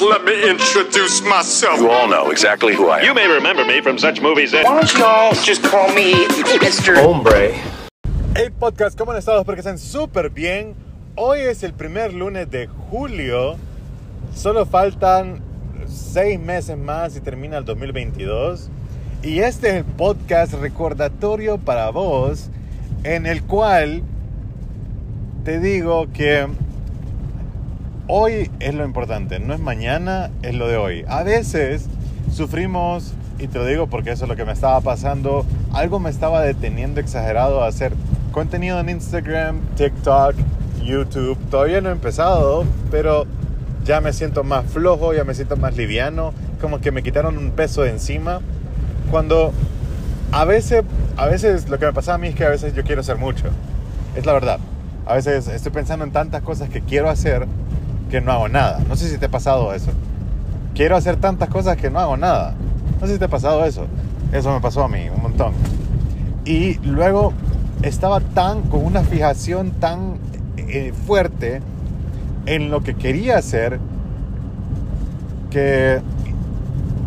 Let me introduce myself. You all know exactly who I am. You may remember me from such movies as. Why don't y'all just call me Mr. Hombre. Hey podcast, ¿cómo han estado? Espero que estén súper bien. Hoy es el primer lunes de julio. Solo faltan seis meses más y termina el 2022. Y este es el podcast recordatorio para vos en el cual te digo que hoy es lo importante, no es mañana, es lo de hoy. A veces sufrimos, y te lo digo porque eso es lo que me estaba pasando, algo me estaba deteniendo exagerado a hacer contenido en Instagram, TikTok, YouTube. Todavía no he empezado, pero ya me siento más flojo, ya me siento más liviano, como que me quitaron un peso de encima. Cuando a veces, a veces lo que me pasa a mí es que a veces yo quiero hacer mucho. Es la verdad. A veces estoy pensando en tantas cosas que quiero hacer que no hago nada. No sé si te ha pasado eso. Quiero hacer tantas cosas que no hago nada. No sé si te ha pasado eso. Eso me pasó a mí un montón. Y luego estaba tan con una fijación tan eh, fuerte en lo que quería hacer que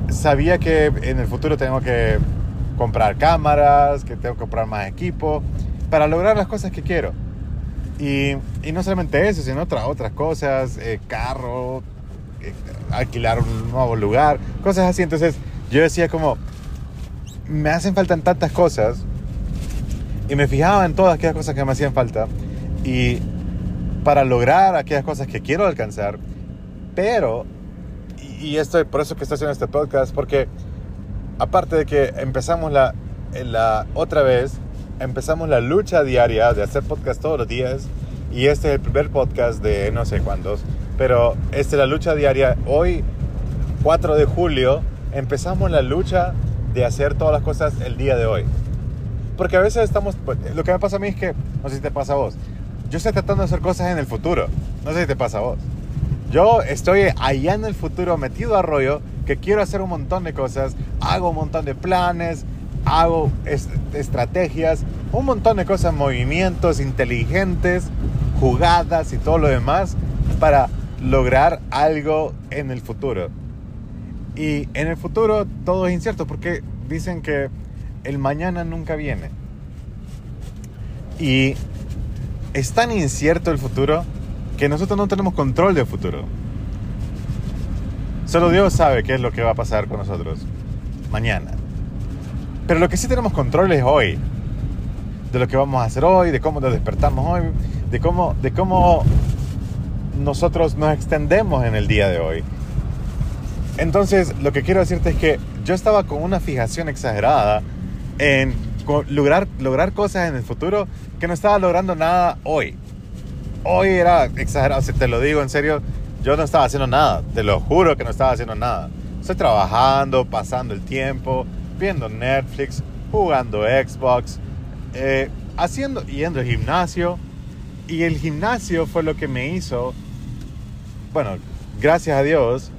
sabía que en el futuro tengo que comprar cámaras, que tengo que comprar más equipo para lograr las cosas que quiero. Y, y no solamente eso, sino otra, otras cosas, eh, carro, eh, alquilar un nuevo lugar, cosas así. Entonces yo decía como, me hacen falta tantas cosas y me fijaba en todas aquellas cosas que me hacían falta y para lograr aquellas cosas que quiero alcanzar, pero, y, esto por eso que estoy haciendo este podcast, porque aparte de que empezamos la, la otra vez, empezamos la lucha diaria de hacer podcast todos los días y este es el primer podcast de no sé cuántos, pero esta es la lucha diaria. Hoy, 4 de julio, empezamos la lucha de hacer todas las cosas el día de hoy. Porque a veces estamos, pues, lo que me pasa a mí es que, no sé si te pasa a vos, yo estoy tratando de hacer cosas en el futuro, no sé si te pasa a vos. Yo estoy allá en el futuro metido a rollo que quiero hacer un montón de cosas, hago un montón de planes, hago est estrategias, un montón de cosas, movimientos inteligentes, jugadas y todo lo demás para lograr algo en el futuro. Y en el futuro todo es incierto porque dicen que el mañana nunca viene. Y es tan incierto el futuro que nosotros no tenemos control del futuro. Solo Dios sabe qué es lo que va a pasar con nosotros mañana. Pero lo que sí tenemos control es hoy. De lo que vamos a hacer hoy, de cómo nos despertamos hoy, de cómo, de cómo nosotros nos extendemos en el día de hoy. Entonces, lo que quiero decirte es que yo estaba con una fijación exagerada en lograr, lograr cosas en el futuro que no estaba logrando nada hoy. Hoy era exagerado, si te lo digo en serio, yo no estaba haciendo nada, te lo juro que no estaba haciendo nada. Estoy trabajando, pasando el tiempo, viendo Netflix, jugando Xbox, eh, haciendo, yendo al gimnasio. Y el gimnasio fue lo que me hizo, bueno, gracias a Dios,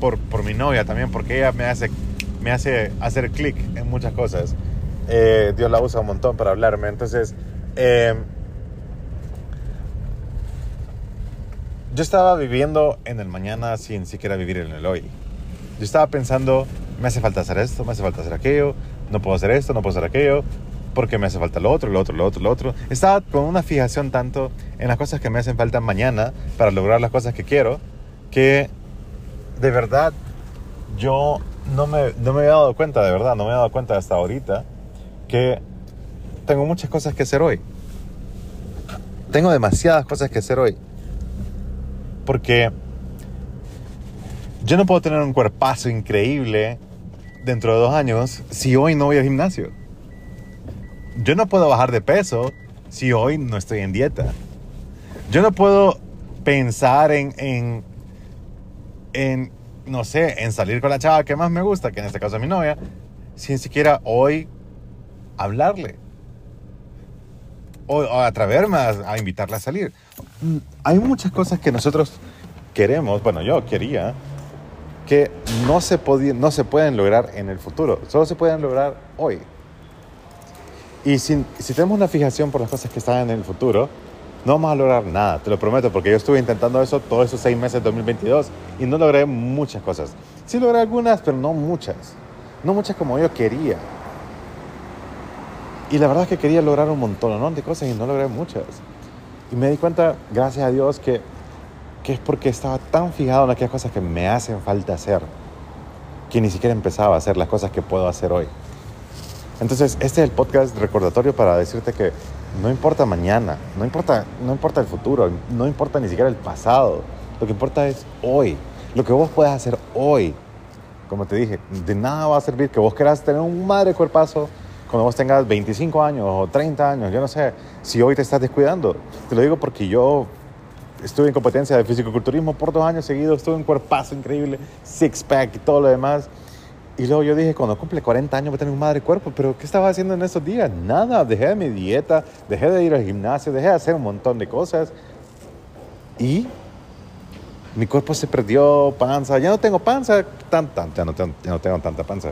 por, por, mi novia también, porque ella me hace, me hace hacer clic en muchas cosas. Eh, Dios la usa un montón para hablarme. Entonces, eh, yo estaba viviendo en el mañana sin siquiera vivir en el hoy. Yo estaba pensando, me hace falta hacer esto, me hace falta hacer aquello, no puedo hacer esto, no puedo hacer aquello, porque me hace falta lo otro, lo otro, lo otro, lo otro. Estaba con una fijación tanto en las cosas que me hacen falta mañana para lograr las cosas que quiero, que de verdad yo no me, no me había dado cuenta, de verdad, no me había dado cuenta hasta ahorita que tengo muchas cosas que hacer hoy. Tengo demasiadas cosas que hacer hoy. Porque yo no puedo tener un cuerpazo increíble dentro de dos años si hoy no voy al gimnasio. Yo no puedo bajar de peso si hoy no estoy en dieta. Yo no puedo pensar en, en, en, no sé, en salir con la chava que más me gusta, que en este caso es mi novia, sin siquiera hoy hablarle. O, o atreverme a, a invitarla a salir. Hay muchas cosas que nosotros queremos, bueno, yo quería, que no se, no se pueden lograr en el futuro, solo se pueden lograr hoy. Y si, si tenemos una fijación por las cosas que están en el futuro, no vamos a lograr nada, te lo prometo, porque yo estuve intentando eso todos esos seis meses de 2022 y no logré muchas cosas. Sí logré algunas, pero no muchas. No muchas como yo quería. Y la verdad es que quería lograr un montón de cosas y no logré muchas. Y me di cuenta, gracias a Dios, que, que es porque estaba tan fijado en aquellas cosas que me hacen falta hacer, que ni siquiera empezaba a hacer las cosas que puedo hacer hoy. Entonces, este es el podcast recordatorio para decirte que no importa mañana, no importa, no importa el futuro, no importa ni siquiera el pasado. Lo que importa es hoy, lo que vos puedes hacer hoy. Como te dije, de nada va a servir que vos quieras tener un madre cuerpazo cuando vos tengas 25 años o 30 años, yo no sé, si hoy te estás descuidando. Te lo digo porque yo estuve en competencia de fisicoculturismo por dos años seguidos, estuve en cuerpazo increíble, six-pack y todo lo demás. Y luego yo dije, cuando cumple 40 años voy a tener un madre cuerpo, pero ¿qué estaba haciendo en esos días? Nada, dejé de mi dieta, dejé de ir al gimnasio, dejé de hacer un montón de cosas. Y mi cuerpo se perdió, panza, ya no tengo panza, tan, tan, ya, no tengo, ya no tengo tanta panza.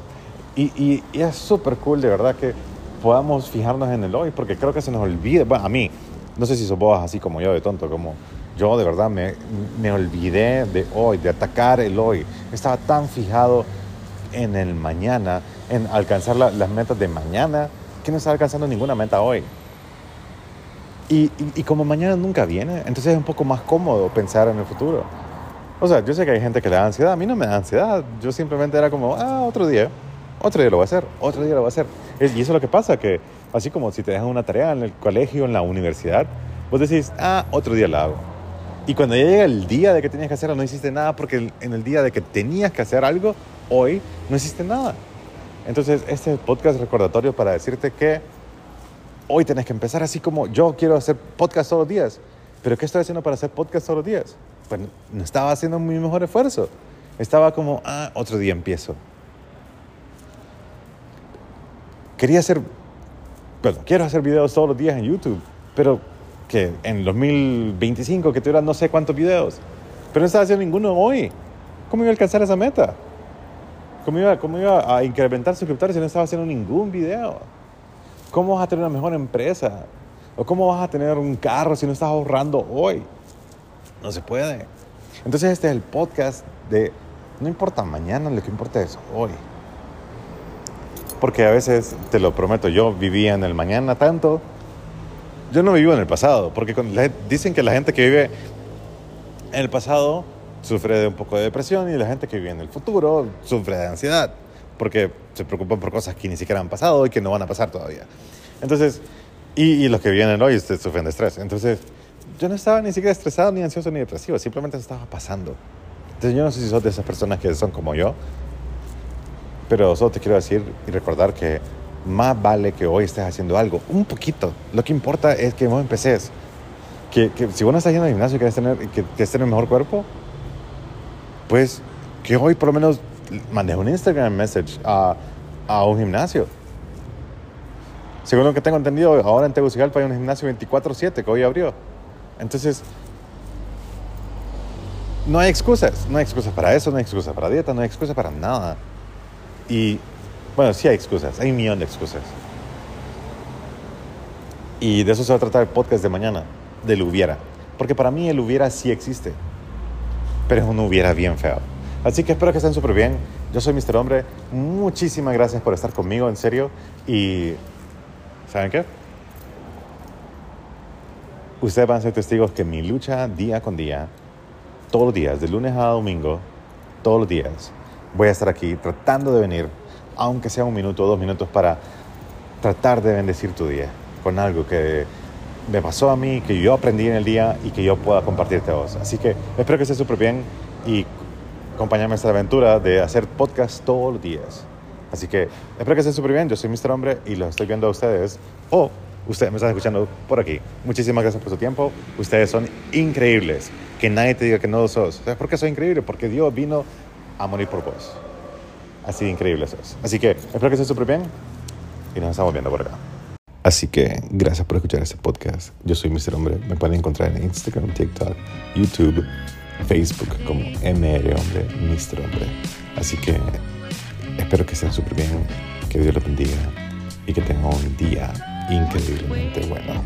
Y, y, y es súper cool, de verdad, que podamos fijarnos en el hoy, porque creo que se nos olvida, bueno, a mí, no sé si sos vos así como yo, de tonto, como yo de verdad me, me olvidé de hoy, de atacar el hoy. Estaba tan fijado en el mañana, en alcanzar la, las metas de mañana, que no está alcanzando ninguna meta hoy. Y, y, y, como mañana nunca viene, entonces es un poco más cómodo pensar en el futuro. O sea, yo sé que hay gente que le da ansiedad, a mí no me da ansiedad, yo simplemente era como, ah, otro día, otro día lo voy a hacer, otro día lo voy a hacer. Y eso es lo que pasa, que así como si te dejan una tarea en el colegio, en la universidad, vos decís, ah, otro día la hago. Y cuando ya llega el día de que tenías que hacerlo, no hiciste nada porque en el día de que tenías que hacer algo, hoy no hiciste nada. Entonces, este podcast recordatorio para decirte que hoy tenés que empezar así como yo quiero hacer podcast todos los días. ¿Pero qué estoy haciendo para hacer podcast todos los días? Pues no estaba haciendo mi mejor esfuerzo. Estaba como, ah, otro día empiezo. Quería hacer, bueno, quiero hacer videos todos los días en YouTube, pero que en 2025 que tuviera no sé cuántos videos, pero no estaba haciendo ninguno hoy. ¿Cómo iba a alcanzar esa meta? ¿Cómo iba, cómo iba a incrementar suscriptores si no estaba haciendo ningún video? ¿Cómo vas a tener una mejor empresa? ¿O cómo vas a tener un carro si no estás ahorrando hoy? No se puede. Entonces este es el podcast de no importa mañana, lo que importa es hoy. Porque a veces, te lo prometo, yo vivía en el mañana tanto. Yo no vivo en el pasado, porque dicen que la gente que vive en el pasado sufre de un poco de depresión y la gente que vive en el futuro sufre de ansiedad, porque se preocupan por cosas que ni siquiera han pasado y que no van a pasar todavía. Entonces, y, y los que vienen hoy sufren de estrés. Entonces, yo no estaba ni siquiera estresado, ni ansioso, ni depresivo, simplemente estaba pasando. Entonces, yo no sé si sos de esas personas que son como yo, pero solo te quiero decir y recordar que más vale que hoy estés haciendo algo, un poquito. Lo que importa es que vos empeces. Que, que si vos no estás yendo al gimnasio y quieres tener, que, que tener mejor cuerpo, pues que hoy por lo menos mandes un Instagram message a, a un gimnasio. Según lo que tengo entendido, ahora en Tegucigalpa hay un gimnasio 24/7 que hoy abrió. Entonces, no hay excusas. No hay excusas para eso, no hay excusas para dieta, no hay excusas para nada. Y, bueno, sí hay excusas, hay un millón de excusas. Y de eso se va a tratar el podcast de mañana, del hubiera. Porque para mí el hubiera sí existe, pero es un hubiera bien feo. Así que espero que estén súper bien. Yo soy Mr. Hombre. Muchísimas gracias por estar conmigo, en serio. Y, ¿saben qué? Ustedes van a ser testigos que mi lucha día con día, todos los días, de lunes a domingo, todos los días, voy a estar aquí tratando de venir, aunque sea un minuto o dos minutos, para tratar de bendecir tu día con algo que me pasó a mí, que yo aprendí en el día y que yo pueda compartirte a vos. Así que espero que estés súper bien y acompañarme a esta aventura de hacer podcast todos los días. Así que espero que estés súper bien. Yo soy Mr. Hombre y los estoy viendo a ustedes. O ustedes me están escuchando por aquí. Muchísimas gracias por su tiempo. Ustedes son increíbles. Que nadie te diga que no lo sos. ¿Sabes por qué soy increíble? Porque Dios vino a morir por vos. Así de increíble sos. Así que espero que estés súper bien y nos estamos viendo por acá. Así que gracias por escuchar este podcast. Yo soy Mr. Hombre. Me pueden encontrar en Instagram, TikTok, YouTube, Facebook como MR Hombre, Mr. Hombre. Así que espero que estén súper bien, que Dios los bendiga y que tengan un día increíblemente bueno.